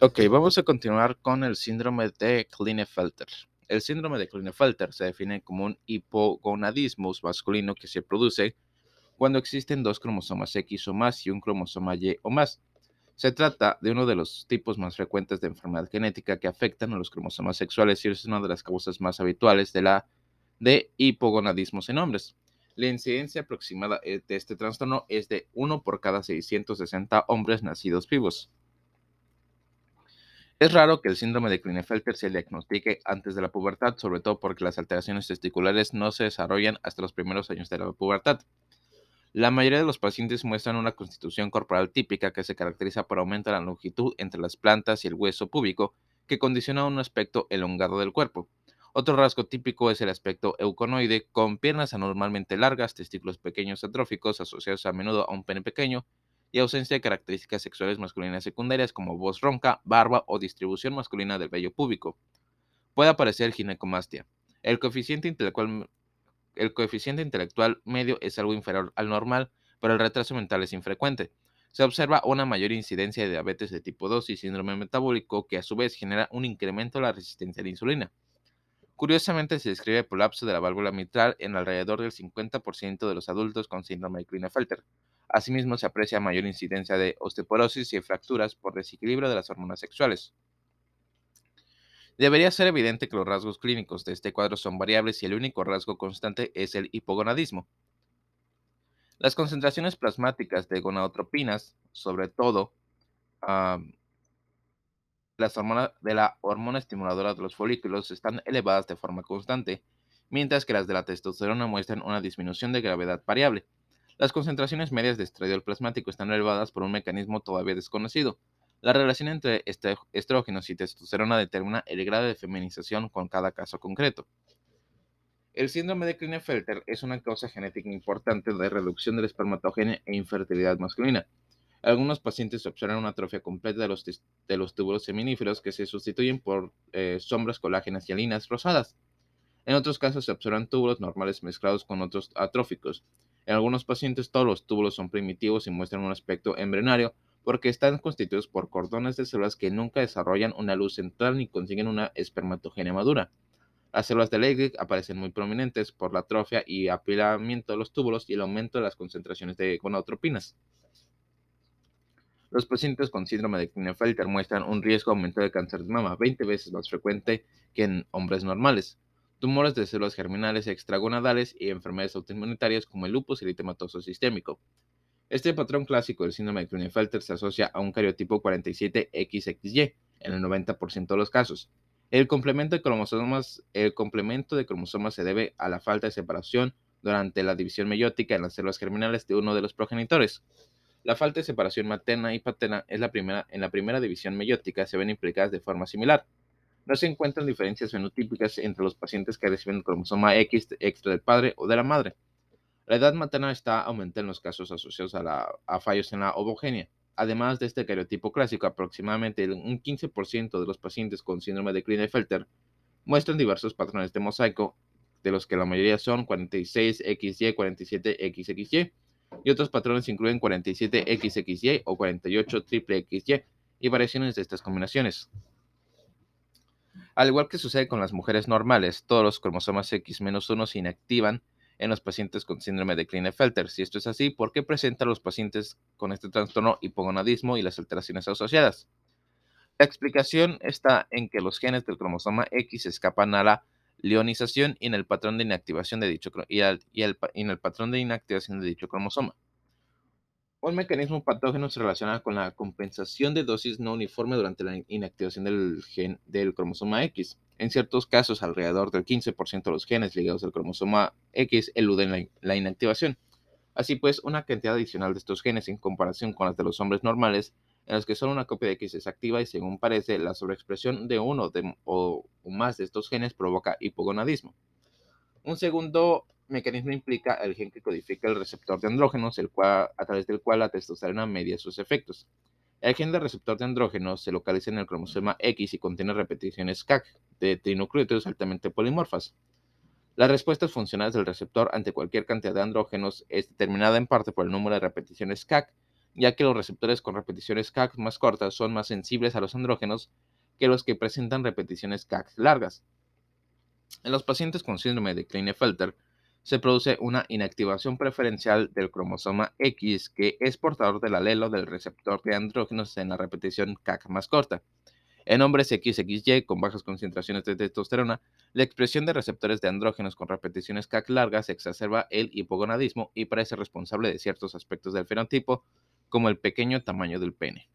Ok, vamos a continuar con el síndrome de Klinefelter. El síndrome de Klinefelter se define como un hipogonadismo masculino que se produce cuando existen dos cromosomas X o más y un cromosoma Y o más. Se trata de uno de los tipos más frecuentes de enfermedad genética que afectan a los cromosomas sexuales y es una de las causas más habituales de la de hipogonadismos en hombres. La incidencia aproximada de este trastorno es de 1 por cada 660 hombres nacidos vivos. Es raro que el síndrome de Klinefelter se diagnostique antes de la pubertad, sobre todo porque las alteraciones testiculares no se desarrollan hasta los primeros años de la pubertad. La mayoría de los pacientes muestran una constitución corporal típica que se caracteriza por aumento de la longitud entre las plantas y el hueso púbico, que condiciona un aspecto elongado del cuerpo. Otro rasgo típico es el aspecto euconoide, con piernas anormalmente largas, testículos pequeños atróficos asociados a menudo a un pene pequeño y ausencia de características sexuales masculinas secundarias como voz ronca, barba o distribución masculina del vello púbico. Puede aparecer ginecomastia. El coeficiente intelectual, el medio es algo inferior al normal, pero el retraso mental es infrecuente. Se observa una mayor incidencia de diabetes de tipo 2 y síndrome metabólico que a su vez genera un incremento de la resistencia a la insulina. Curiosamente se describe colapso de la válvula mitral en alrededor del 50% de los adultos con síndrome de Klinefelter. Asimismo, se aprecia mayor incidencia de osteoporosis y fracturas por desequilibrio de las hormonas sexuales. Debería ser evidente que los rasgos clínicos de este cuadro son variables y el único rasgo constante es el hipogonadismo. Las concentraciones plasmáticas de gonadotropinas, sobre todo las hormonas de la hormona estimuladora de los folículos, están elevadas de forma constante, mientras que las de la testosterona muestran una disminución de gravedad variable. Las concentraciones medias de estradiol plasmático están elevadas por un mecanismo todavía desconocido. La relación entre este, estrógenos y testosterona determina el grado de feminización con cada caso concreto. El síndrome de Klinefelter es una causa genética importante de reducción del espermatogene e infertilidad masculina. Algunos pacientes observan una atrofia completa de los, de los túbulos seminíferos que se sustituyen por eh, sombras colágenas y alinas rosadas. En otros casos se observan túbulos normales mezclados con otros atróficos. En algunos pacientes todos los túbulos son primitivos y muestran un aspecto embrionario porque están constituidos por cordones de células que nunca desarrollan una luz central ni consiguen una espermatogenia madura. Las células de Leydig aparecen muy prominentes por la atrofia y apilamiento de los túbulos y el aumento de las concentraciones de gonadotropinas. Los pacientes con síndrome de Klinefelter muestran un riesgo aumento de cáncer de mama 20 veces más frecuente que en hombres normales tumores de células germinales extragonadales y enfermedades autoinmunitarias como el lupus eritematoso sistémico. Este patrón clásico del síndrome de Klinefelter se asocia a un cariotipo 47XXY en el 90% de los casos. El complemento de cromosomas, el complemento de cromosomas se debe a la falta de separación durante la división meiótica en las células germinales de uno de los progenitores. La falta de separación materna y paterna es la primera, en la primera división meiótica se ven implicadas de forma similar. No se encuentran diferencias fenotípicas entre los pacientes que reciben cromosoma X extra del padre o de la madre. La edad materna está aumentada en los casos asociados a, fallos en la ovogenia. Además de este cariotipo clásico, aproximadamente un 15% de los pacientes con síndrome de Klinefelter muestran diversos patrones de mosaico, de los que la mayoría son 46XY, 47XXY, y otros patrones incluyen 47XXY o 48 XY y variaciones de estas combinaciones. Al igual que sucede con las mujeres normales, todos los cromosomas X-1 se inactivan en los pacientes con síndrome de Klinefelter. Si esto es así, ¿por qué presentan los pacientes con este trastorno hipogonadismo y las alteraciones asociadas? La explicación está en que los genes del cromosoma X escapan a la leonización y en el patrón de inactivación de dicho, y en el patrón de inactivación de dicho cromosoma. Un mecanismo patógeno se relaciona con la compensación de dosis no uniforme durante la inactivación del gen del cromosoma X. En ciertos casos, alrededor del 15% de los genes ligados al cromosoma X eluden la, inactivación. Así pues, una cantidad adicional de estos genes en comparación con las de los hombres normales, en los que solo una copia de X es activa y según parece, la sobreexpresión de uno o más de estos genes provoca hipogonadismo. Un segundo mecanismo implica el gen que codifica el receptor de andrógenos, el cual, a través del cual la testosterona media sus efectos. El gen del receptor de andrógenos se localiza en el cromosoma X y contiene repeticiones CAC de trinucleótidos altamente polimorfas. Las respuestas funcionales del receptor ante cualquier cantidad de andrógenos es determinada en parte por el número de repeticiones CAC ya que los receptores con repeticiones CAC más cortas son más sensibles a los andrógenos que los que presentan repeticiones CAC largas. En los pacientes con síndrome de Klinefelter se produce una inactivación preferencial del cromosoma X que es portador del alelo del receptor de andrógenos en la repetición CAC más corta. En hombres XXY con bajas concentraciones de testosterona, la expresión de receptores de andrógenos con repeticiones CAC largas exacerba el hipogonadismo y parece responsable de ciertos aspectos del fenotipo, como el pequeño tamaño del pene.